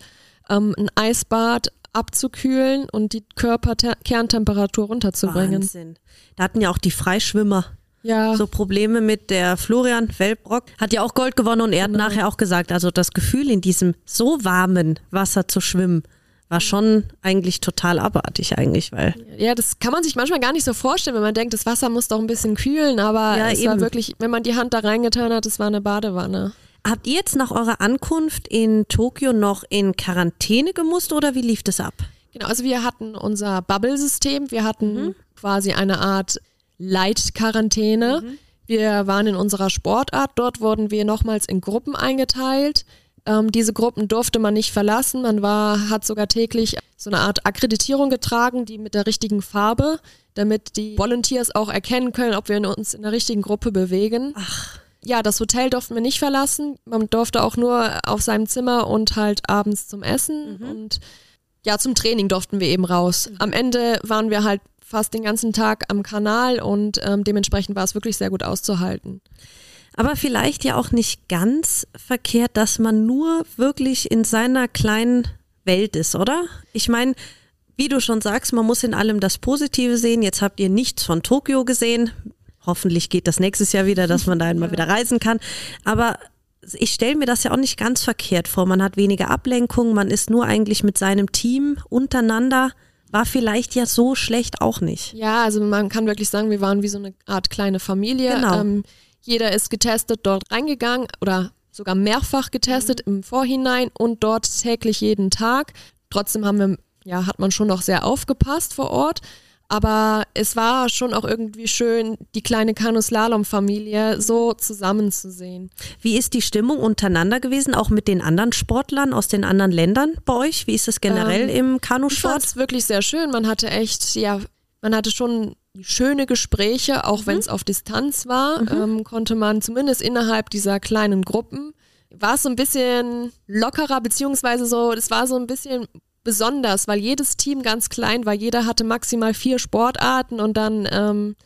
ähm, ein Eisbad abzukühlen und die Körperkerntemperatur runterzubringen. Wahnsinn. Da hatten ja auch die Freischwimmer Ja, so Probleme mit der Florian Welbrock. Hat ja auch Gold gewonnen und er hat nachher auch gesagt, also das Gefühl in diesem so warmen Wasser zu schwimmen, war schon eigentlich total abartig eigentlich, weil ja, das kann man sich manchmal gar nicht so vorstellen, wenn man denkt, das Wasser muss doch ein bisschen kühlen, aber Ja, es war eben. wirklich, wenn man die Hand da reingetan hat, es war eine Badewanne. Habt ihr jetzt nach eurer Ankunft in Tokio noch in Quarantäne gemusst oder wie lief das ab? Genau, also wir hatten unser Bubble-System, wir hatten quasi eine Art Light-Quarantäne. Wir waren in unserer Sportart, dort wurden wir nochmals in Gruppen eingeteilt. Ähm, diese Gruppen durfte man nicht verlassen, man war, hat sogar täglich so eine Art Akkreditierung getragen, die mit der richtigen Farbe, damit die Volunteers auch erkennen können, ob wir uns in der richtigen Gruppe bewegen. Ach, Ja, das Hotel durften wir nicht verlassen. Man durfte auch nur auf seinem Zimmer und halt abends zum Essen und ja, zum Training durften wir eben raus. Am Ende waren wir halt fast den ganzen Tag am Kanal und ähm, dementsprechend war es wirklich sehr gut auszuhalten. aber vielleicht ja auch nicht ganz verkehrt, dass man nur wirklich in seiner kleinen Welt ist, oder? Ich meine, wie du schon sagst, man muss in allem das Positive sehen. Jetzt habt ihr nichts von Tokio gesehen. Hoffentlich geht das nächstes Jahr wieder, dass man da einmal wieder reisen kann. Aber ich stelle mir das ja auch nicht ganz verkehrt vor. Man hat weniger Ablenkung, man ist nur eigentlich mit seinem Team untereinander. War vielleicht ja so schlecht auch nicht. Ja, also man kann wirklich sagen, wir waren wie so eine Art kleine Familie. Genau. Ähm, jeder ist getestet dort reingegangen oder sogar mehrfach getestet im Vorhinein und dort täglich jeden Tag. Trotzdem haben wir, ja, hat man schon noch sehr aufgepasst vor Ort. Aber es war schon auch irgendwie schön, die kleine Kanu-Slalom-Familie so zusammenzusehen. Wie ist die Stimmung untereinander gewesen, auch mit den anderen Sportlern aus den anderen Ländern bei euch? Wie ist es generell im Ich fand Kanusport? es wirklich sehr schön. Man hatte echt, ja, man hatte schon schöne Gespräche, auch wenn es auf Distanz war, ähm, konnte man zumindest innerhalb dieser kleinen Gruppen, war es so ein bisschen lockerer, beziehungsweise so, es war so ein bisschen besonders, weil jedes Team ganz klein war. Jeder hatte maximal vier Sportarten und dann, ähm,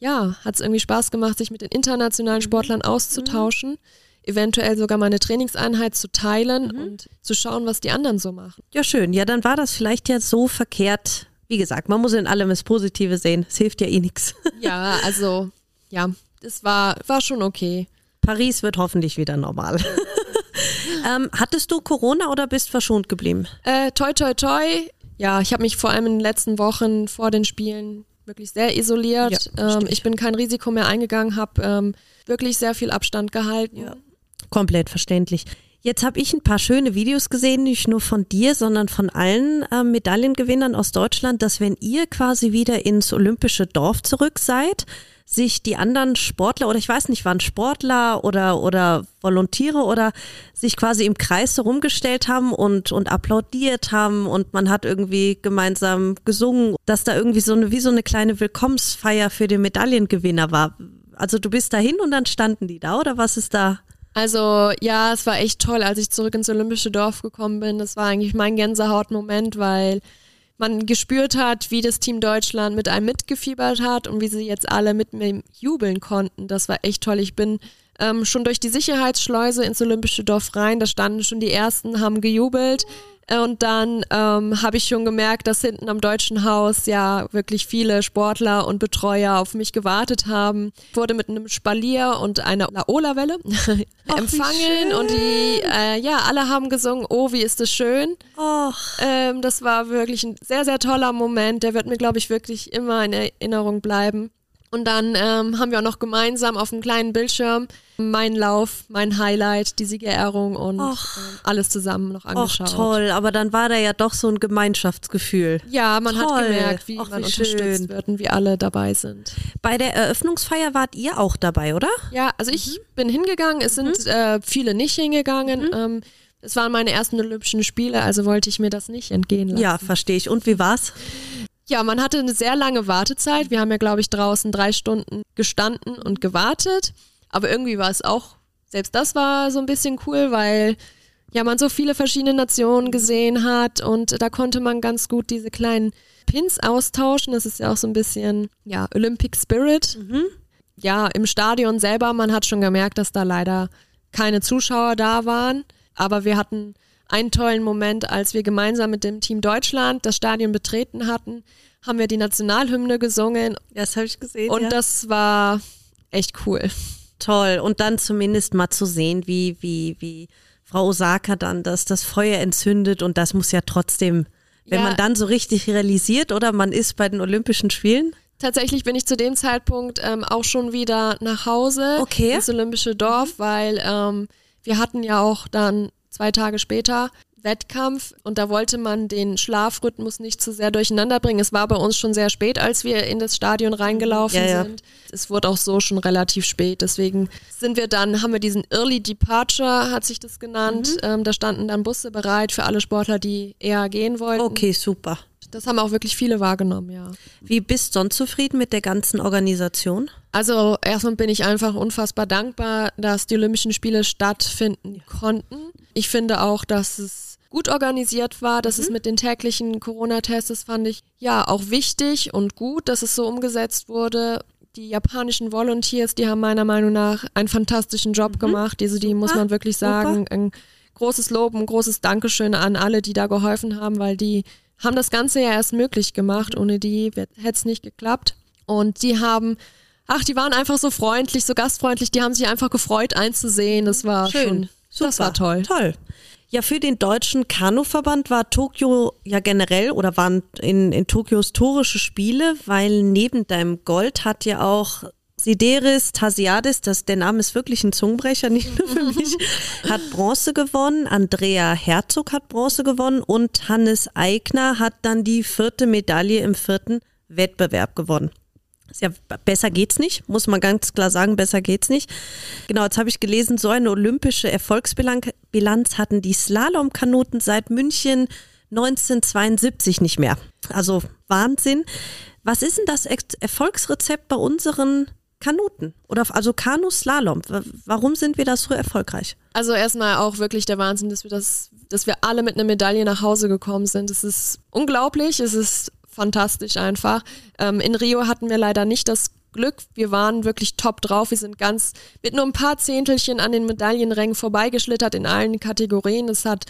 ja, hat es irgendwie Spaß gemacht, sich mit den internationalen Sportlern auszutauschen, eventuell sogar mal eine Trainingseinheit zu teilen und zu schauen, was die anderen so machen. Ja, schön. Ja, dann war das vielleicht ja so verkehrt. Wie gesagt, man muss in allem das Positive sehen. Es hilft ja eh nichts. Ja, also, ja, das war, war schon okay. Paris wird hoffentlich wieder normal. ähm, hattest du Corona oder bist verschont geblieben? Äh, toi, toi, toi. Ja, ich habe mich vor allem in den letzten Wochen vor den Spielen wirklich sehr isoliert. Ja, ähm, ich bin kein Risiko mehr eingegangen, habe ähm, wirklich sehr viel Abstand gehalten. Ja. Komplett verständlich. Jetzt habe ich ein paar schöne Videos gesehen, nicht nur von dir, sondern von allen äh, Medaillengewinnern aus Deutschland, dass wenn ihr quasi wieder ins olympische Dorf zurück seid, sich die anderen Sportler oder ich weiß nicht, waren Sportler oder oder Volontiere oder sich quasi im Kreis so rumgestellt haben und und applaudiert haben und man hat irgendwie gemeinsam gesungen, dass da irgendwie so eine wie so eine kleine Willkommensfeier für den Medaillengewinner war. Also du bist dahin und dann standen die da oder was ist da? Also ja, es war echt toll, als ich zurück ins Olympische Dorf gekommen bin. Das war eigentlich mein Gänsehautmoment, weil man gespürt hat, wie das Team Deutschland mit einem mitgefiebert hat und wie sie jetzt alle mit mir jubeln konnten. Das war echt toll. Ich bin ähm, schon durch die Sicherheitsschleuse ins Olympische Dorf rein. Da standen schon die ersten, haben gejubelt. Und dann ähm, habe ich schon gemerkt, dass hinten am Deutschen Haus ja wirklich viele Sportler und Betreuer auf mich gewartet haben. Wurde mit einem Spalier und einer Laola-Welle empfangen und die, äh, ja, alle haben gesungen, oh, wie ist das schön. Ähm, das war wirklich ein sehr, sehr toller Moment. Der wird mir, glaube ich, wirklich immer in Erinnerung bleiben. Und dann ähm, haben wir auch noch gemeinsam auf einem kleinen Bildschirm meinen Lauf, mein Highlight, die Siegerehrung und ähm, alles zusammen noch Och, angeschaut. toll, aber dann war da ja doch so ein Gemeinschaftsgefühl. Ja, man Toll. hat gemerkt, wie Ach, man wie unterstützt schön. wird und wie alle dabei sind. Bei der Eröffnungsfeier wart ihr auch dabei, oder? Ja, also ich bin hingegangen, es sind äh, viele nicht hingegangen. Ähm, es waren meine ersten Olympischen Spiele, also wollte ich mir das nicht entgehen lassen. Ja, verstehe ich. Und wie war's? Ja, man hatte eine sehr lange Wartezeit. Wir haben ja, glaube ich, draußen drei Stunden gestanden und gewartet. Aber irgendwie war es auch, selbst das war so ein bisschen cool, weil ja man so viele verschiedene Nationen gesehen hat und da konnte man ganz gut diese kleinen Pins austauschen. Das ist ja auch so ein bisschen, ja, Olympic Spirit. Ja, im Stadion selber, man hat schon gemerkt, dass da leider keine Zuschauer da waren. Aber wir hatten einen tollen Moment, als wir gemeinsam mit dem Team Deutschland das Stadion betreten hatten, haben wir die Nationalhymne gesungen Ja, das habe ich gesehen. und ja. das war echt cool. toll. Und dann zumindest mal zu sehen, wie, wie, wie Frau Osaka dann das, das Feuer entzündet und das muss ja trotzdem, wenn Ja. man dann so richtig realisiert, oder man ist bei den Olympischen Spielen. Tatsächlich bin ich zu dem Zeitpunkt ähm, auch schon wieder nach Hause Okay. ins Olympische Dorf, weil ähm, wir hatten ja auch dann zwei Tage später Wettkampf und da wollte man den Schlafrhythmus nicht zu sehr durcheinander bringen. Es war bei uns schon sehr spät, als wir in das Stadion reingelaufen Ja, ja. sind. Es wurde auch so schon relativ spät. Deswegen sind wir dann, haben wir diesen Early Departure, hat sich das genannt. Mhm. Ähm, da standen dann Busse bereit für alle Sportler, die eher gehen wollten. Okay, super. Das haben auch wirklich viele wahrgenommen, ja. Wie bist du sonst zufrieden mit der ganzen Organisation? Also erstmal bin ich einfach unfassbar dankbar, dass die Olympischen Spiele stattfinden konnten. Ich finde auch, dass es gut organisiert war, dass es mit den täglichen Corona-Tests, das fand ich ja auch wichtig und gut, dass es so umgesetzt wurde. Die japanischen Volunteers, die haben meiner Meinung nach einen fantastischen Job gemacht. Also die muss man wirklich sagen, ein großes Lob, ein großes Dankeschön an alle, die da geholfen haben, weil die haben das Ganze ja erst möglich gemacht. Ohne die hätte es nicht geklappt. Und die haben, ach, die waren einfach so freundlich, so gastfreundlich. Die haben sich einfach gefreut, einzusehen. Das war schon, das war toll. Toll. Ja, für den deutschen Kanuverband war Tokio ja generell oder waren in, in Tokio historische Spiele, weil neben deinem Gold hat ja auch Sideris Tasiadis, das, der Name ist wirklich ein Zungenbrecher, nicht nur für mich, hat Bronze gewonnen, Andrea Herzog hat Bronze gewonnen und Hannes Eigner hat dann die vierte Medaille im vierten Wettbewerb gewonnen. Ja, besser geht's nicht, muss man ganz klar sagen, besser geht's nicht. Genau, jetzt habe ich gelesen, so eine olympische Erfolgsbilanz Bilanz hatten die Slalomkanuten seit München 1972 nicht mehr. Also Wahnsinn. Was ist denn das Erfolgsrezept bei unseren Kanuten? Oder also Kanu-Slalom? Warum sind wir da so erfolgreich? Also erstmal auch wirklich der Wahnsinn, dass wir das, dass wir alle mit einer Medaille nach Hause gekommen sind. Es ist unglaublich, es ist fantastisch einfach. Ähm, in Rio hatten wir leider nicht das Glück. Wir waren wirklich top drauf. Wir sind ganz mit nur ein paar Zehntelchen an den Medaillenrängen vorbeigeschlittert in allen Kategorien. Das hat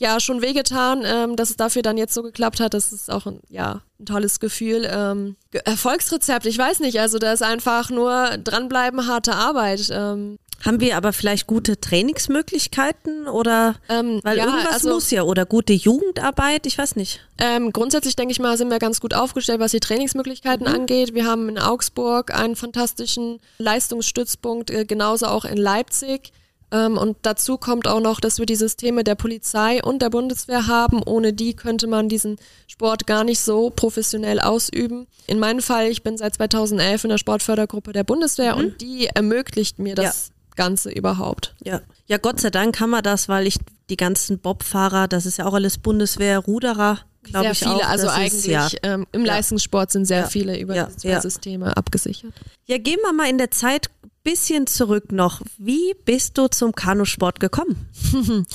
ja schon wehgetan, ähm, dass es dafür dann jetzt so geklappt hat. Das ist auch ein, ja, ein tolles Gefühl. Ähm, Erfolgsrezept, ich weiß nicht. Also da ist einfach nur dranbleiben, harte Arbeit. Ähm, Haben wir aber vielleicht gute Trainingsmöglichkeiten oder ähm, weil ja, irgendwas also- muss ja oder gute Jugendarbeit, ich weiß nicht. Ähm, grundsätzlich denke ich mal, sind wir ganz gut aufgestellt, was die Trainingsmöglichkeiten angeht. Wir haben in Augsburg einen fantastischen Leistungsstützpunkt, äh, genauso auch in Leipzig. Ähm, und dazu kommt auch noch, dass wir die Systeme der Polizei und der Bundeswehr haben. Ohne die könnte man diesen Sport gar nicht so professionell ausüben. In meinem Fall, ich bin seit 2011 in der Sportfördergruppe der Bundeswehr und die ermöglicht mir das Ganze überhaupt. Ja. ja, Gott sei Dank haben wir das, weil ich die ganzen Bobfahrer, das ist ja auch alles Bundeswehr, Ruderer, glaube Sehr ich viele, auch. also eigentlich Ist, ja. ähm, im Leistungssport sind sehr Ja. viele über Ja. diese zwei Ja. Systeme abgesichert. ja, gehen wir mal in der Zeit bisschen zurück noch. Wie bist du zum Kanusport gekommen?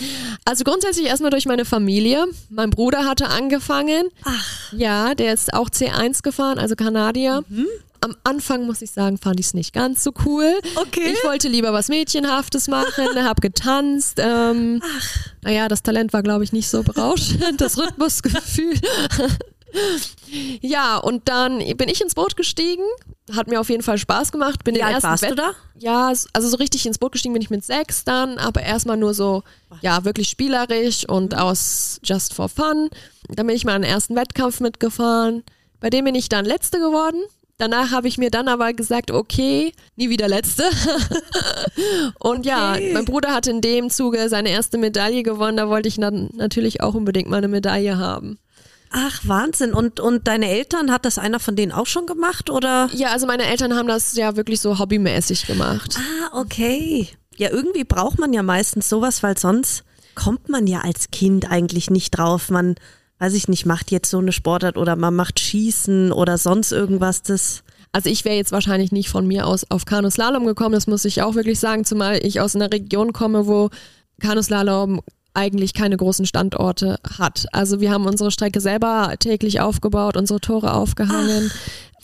Also grundsätzlich erstmal durch meine Familie. Mein Bruder hatte angefangen. Ach. Ja, der ist auch C1 gefahren, also Kanadier. Mhm. Am Anfang, muss ich sagen, fand ich es nicht ganz so cool. Okay. Ich wollte lieber was Mädchenhaftes machen, habe getanzt. Ähm, naja, das Talent war, glaube ich, nicht so berauschend, das Rhythmusgefühl. ja, und dann bin ich ins Boot gestiegen. Hat mir auf jeden Fall Spaß gemacht. Bin Wie den alt ersten warst du Wett- da? ja, also so richtig ins Boot gestiegen bin ich mit sechs dann, aber erstmal nur so, ja, wirklich spielerisch und aus just for fun. Dann bin ich mal einen ersten Wettkampf mitgefahren. Bei dem bin ich dann Letzte geworden. Danach habe ich mir dann aber gesagt, okay, nie wieder letzte. und ja, Okay. mein Bruder hat in dem Zuge seine erste Medaille gewonnen. Da wollte ich dann natürlich auch unbedingt mal eine Medaille haben. Ach, Wahnsinn. Und, und deine Eltern, hat das einer von denen auch schon gemacht oder? Ja, also meine Eltern haben das ja wirklich so hobbymäßig gemacht. Ah, okay. Ja, irgendwie braucht man ja meistens sowas, weil sonst kommt man ja als Kind eigentlich nicht drauf. Man, weiß ich nicht, macht jetzt so eine Sportart oder man macht Schießen oder sonst irgendwas. Das Also ich wäre jetzt wahrscheinlich nicht von mir aus auf Kanuslalom gekommen, das muss ich auch wirklich sagen, zumal ich aus einer Region komme, wo Kanuslalom eigentlich keine großen Standorte hat. Also wir haben unsere Strecke selber täglich aufgebaut, unsere Tore aufgehangen.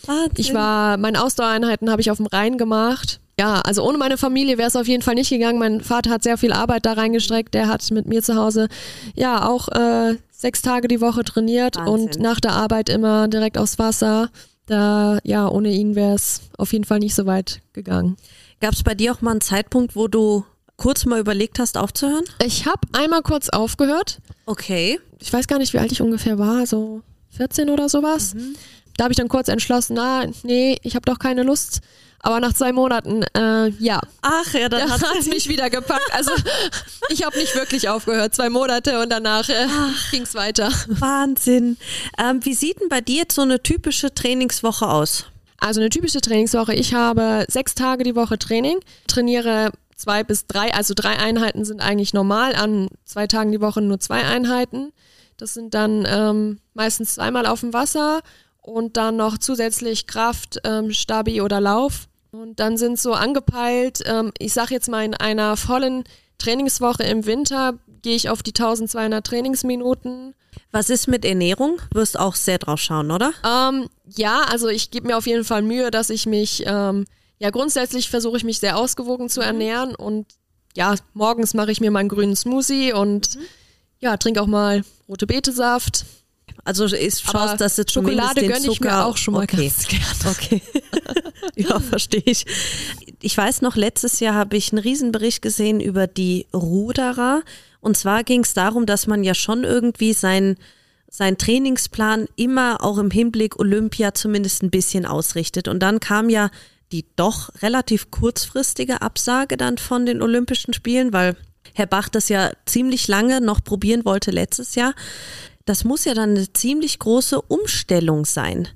Wahnsinn. Ich war, meine Ausdauereinheiten habe ich auf dem Rhein gemacht. Ja, also ohne meine Familie wäre es auf jeden Fall nicht gegangen. Mein Vater hat sehr viel Arbeit da reingestreckt. Der hat mit mir zu Hause ja auch äh, sechs Tage die Woche trainiert Wahnsinn. und nach der Arbeit immer direkt aufs Wasser. Da, ja, ohne ihn wäre es auf jeden Fall nicht so weit gegangen. Gab es bei dir auch mal einen Zeitpunkt, wo du kurz mal überlegt hast, aufzuhören? Ich habe einmal kurz aufgehört. Okay. Ich weiß gar nicht, wie alt ich ungefähr war, so 14 oder sowas. Da habe ich dann kurz entschlossen, na, nee, ich habe doch keine Lust. Aber nach zwei Monaten, äh, ja, Ach ja, dann da hat hat es mich wieder gepackt. Also ich habe nicht wirklich aufgehört, zwei Monate und danach äh, ging es weiter. Wahnsinn. Ähm, wie sieht denn bei dir jetzt so eine typische Trainingswoche aus? Also eine typische Trainingswoche. Ich habe sechs Tage die Woche Training, trainiere zwei bis drei, also drei Einheiten sind eigentlich normal, an zwei Tagen die Woche nur zwei Einheiten. Das sind dann ähm, meistens zweimal auf dem Wasser und dann noch zusätzlich Kraft, ähm, Stabi oder Lauf. Und dann sind so angepeilt, ähm, ich sage jetzt mal in einer vollen Trainingswoche im Winter gehe ich auf die 1200 Trainingsminuten. Was ist mit Ernährung? Wirst auch sehr drauf schauen, oder? Ähm, ja, also ich gebe mir auf jeden Fall Mühe, dass ich mich, ähm, ja grundsätzlich versuche ich mich sehr ausgewogen zu ernähren und ja, morgens mache ich mir meinen grünen Smoothie und ja, trinke auch mal rote Betesaft. Also ist schaust, dass du Schokolade gönne ich mir auch schon mal okay. Okay. ja, verstehe ich. Ich weiß noch, letztes Jahr habe ich einen Riesenbericht gesehen über die Ruderer. Und zwar ging es darum, dass man ja schon irgendwie sein, sein Trainingsplan immer auch im Hinblick Olympia zumindest ein bisschen ausrichtet. Und dann kam ja die doch relativ kurzfristige Absage dann von den Olympischen Spielen, weil Herr Bach das ja ziemlich lange noch probieren wollte letztes Jahr. Das muss ja dann eine ziemlich große Umstellung sein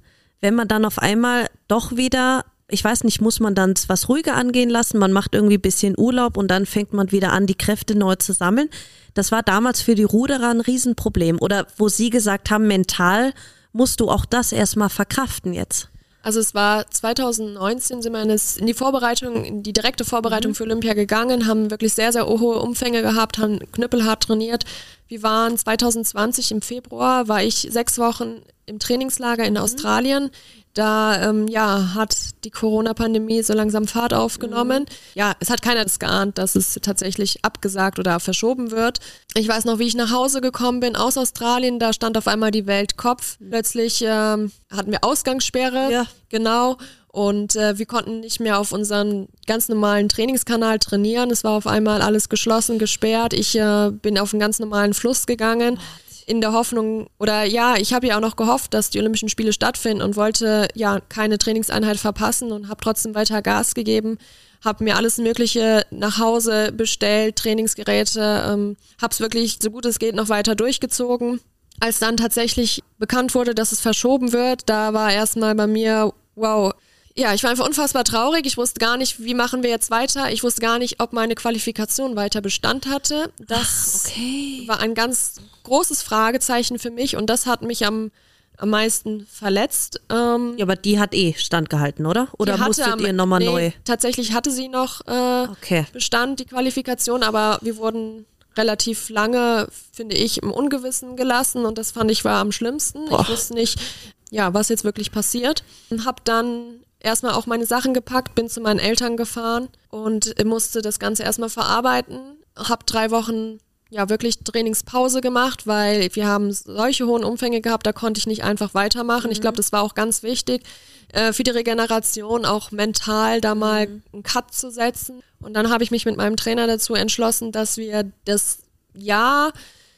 wenn man dann auf einmal doch wieder, ich weiß nicht, muss man dann was ruhiger angehen lassen, man macht irgendwie ein bisschen Urlaub und dann fängt man wieder an, die Kräfte neu zu sammeln. Das war damals für die Ruderer ein Riesenproblem. Oder wo Sie gesagt haben, mental musst du auch das erstmal verkraften jetzt. Also es war 2019 sind wir in, die Vorbereitung, in die direkte Vorbereitung Mhm. für Olympia gegangen, haben wirklich sehr, sehr hohe Umfänge gehabt, haben knüppelhart trainiert. Wir waren 2020 im Februar, war ich sechs Wochen im Trainingslager Mhm. in Australien. Da ähm, ja, hat die Corona-Pandemie so langsam Fahrt aufgenommen. Mhm. Ja, es hat keiner das geahnt, dass es tatsächlich abgesagt oder verschoben wird. Ich weiß noch, wie ich nach Hause gekommen bin aus Australien. Da stand auf einmal die Welt Kopf. Plötzlich ähm, hatten wir Ausgangssperre. Ja. Genau. Und äh, wir konnten nicht mehr auf unseren ganz normalen Trainingskanal trainieren. Es war auf einmal alles geschlossen, gesperrt. Ich äh, bin auf einen ganz normalen Fluss gegangen. In der Hoffnung, oder ja, ich habe ja auch noch gehofft, dass die Olympischen Spiele stattfinden und wollte ja keine Trainingseinheit verpassen und habe trotzdem weiter Gas gegeben. Habe mir alles Mögliche nach Hause bestellt, Trainingsgeräte, ähm, habe es wirklich so gut es geht noch weiter durchgezogen. Als dann tatsächlich bekannt wurde, dass es verschoben wird, da war erstmal bei mir, wow, ja, ich war einfach unfassbar traurig. Ich wusste gar nicht, wie machen wir jetzt weiter. Ich wusste gar nicht, ob meine Qualifikation weiter Bestand hatte. Das Okay. war ein ganz großes Fragezeichen für mich und das hat mich am, am meisten verletzt. Ähm, Ja, aber die hat eh standgehalten, oder? Oder musstet am- ihr nochmal nee, neu? Tatsächlich hatte sie noch äh, Okay. Bestand, die Qualifikation, aber wir wurden relativ lange, finde ich, im Ungewissen gelassen und das fand ich war am schlimmsten. Boah. Ich wusste nicht, ja, was jetzt wirklich passiert. Habe dann erstmal auch meine Sachen gepackt, bin zu meinen Eltern gefahren und musste das Ganze erstmal verarbeiten. Habe drei Wochen ja wirklich Trainingspause gemacht, weil wir haben solche hohen Umfänge gehabt, da konnte ich nicht einfach weitermachen. Ich glaube, das war auch ganz wichtig äh, für die Regeneration, auch mental da mal einen Cut zu setzen. Und dann habe ich mich mit meinem Trainer dazu entschlossen, dass wir das Jahr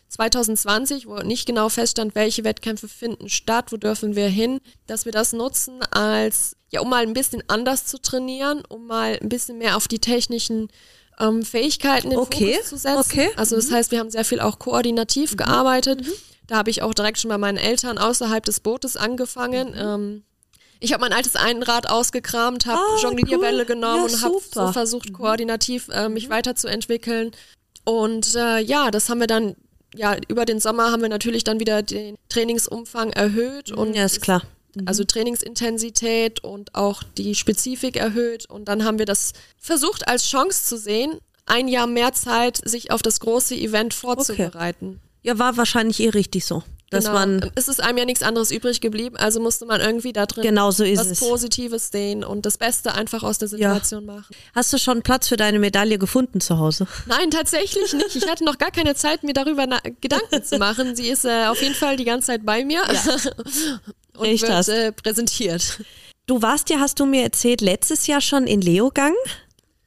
2020, wo nicht genau feststand, welche Wettkämpfe finden statt, wo dürfen wir hin, dass wir das nutzen als, ja, um mal ein bisschen anders zu trainieren, um mal ein bisschen mehr auf die technischen ähm, Fähigkeiten in Okay, Fokus zu setzen. okay. Also das heißt, wir haben sehr viel auch koordinativ gearbeitet. Da habe ich auch direkt schon bei meinen Eltern außerhalb des Bootes angefangen. Ähm, ich habe mein altes Einrad ausgekramt, habe Ah, Jonglierbälle cool. genommen Ja, und habe. Mhm. so versucht, koordinativ äh, mich weiterzuentwickeln. Und äh, ja, das haben wir dann, ja, über den Sommer haben wir natürlich dann wieder den Trainingsumfang erhöht und Ja, ist klar. also Trainingsintensität und auch die Spezifik erhöht. Und dann haben wir das versucht als Chance zu sehen, ein Jahr mehr Zeit, sich auf das große Event vorzubereiten. Ja, war wahrscheinlich eh richtig so. Dass Genau. man, es ist einem ja nichts anderes übrig geblieben, also musste man irgendwie da drin genau so ist was es. Positives sehen und das Beste einfach aus der Situation machen. Hast du schon Platz für deine Medaille gefunden zu Hause? Nein, tatsächlich nicht. Ich hatte noch gar keine Zeit, mir darüber Gedanken zu machen. Sie ist äh, auf jeden Fall die ganze Zeit bei mir und Recht wird äh, präsentiert. Du warst ja, hast du mir erzählt, letztes Jahr schon in Leogang.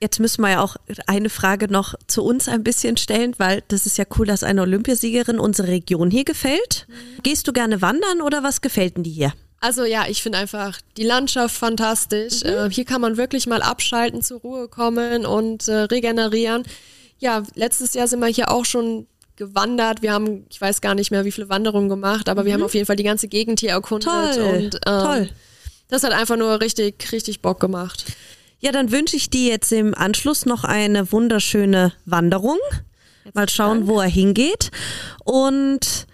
Jetzt müssen wir ja auch eine Frage noch zu uns ein bisschen stellen, weil das ist ja cool, dass eine Olympiasiegerin unsere Region hier gefällt. Gehst du gerne wandern oder was gefällt denn dir hier? Also ja, ich finde einfach die Landschaft fantastisch. Äh, hier kann man wirklich mal abschalten, zur Ruhe kommen und äh, regenerieren. Ja, letztes Jahr sind wir hier auch schon gewandert. Wir haben, ich weiß gar nicht mehr, wie viele Wanderungen gemacht, aber wir haben auf jeden Fall die ganze Gegend hier erkundet. Toll, und ähm, toll. das hat einfach nur richtig, richtig Bock gemacht. Ja, dann wünsche ich dir jetzt im Anschluss noch eine wunderschöne Wanderung. Mal schauen, wo er hingeht. Und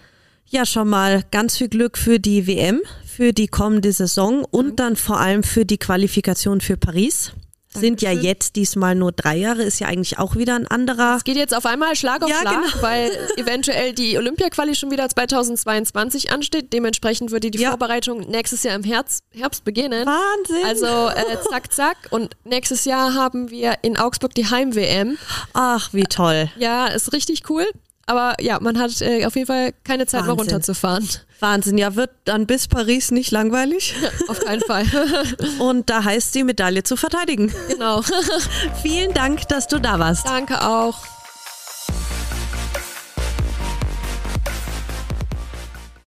ja, schon mal ganz viel Glück für die WM, für die kommende Saison und dann vor allem für die Qualifikation für Paris. Sind ja jetzt diesmal nur drei Jahre, ist ja eigentlich auch wieder ein anderer. Es geht jetzt auf einmal Schlag auf Ja, Schlag, genau. weil eventuell die Olympia-Quali schon wieder 2022 ansteht. Dementsprechend würde die Ja. Vorbereitung nächstes Jahr im Herbst, Herbst beginnen. Wahnsinn. Also äh, zack, zack. Und nächstes Jahr haben wir in Augsburg die Heim-WM. Ach, wie toll. Ja, ist richtig cool. Aber ja, man hat äh, auf jeden Fall keine Zeit, mal Wahnsinn. runterzufahren. Wahnsinn. Ja, wird dann bis Paris nicht langweilig. auf keinen Fall. Und da heißt die Medaille zu verteidigen. genau. Vielen Dank, dass du da warst. Danke auch.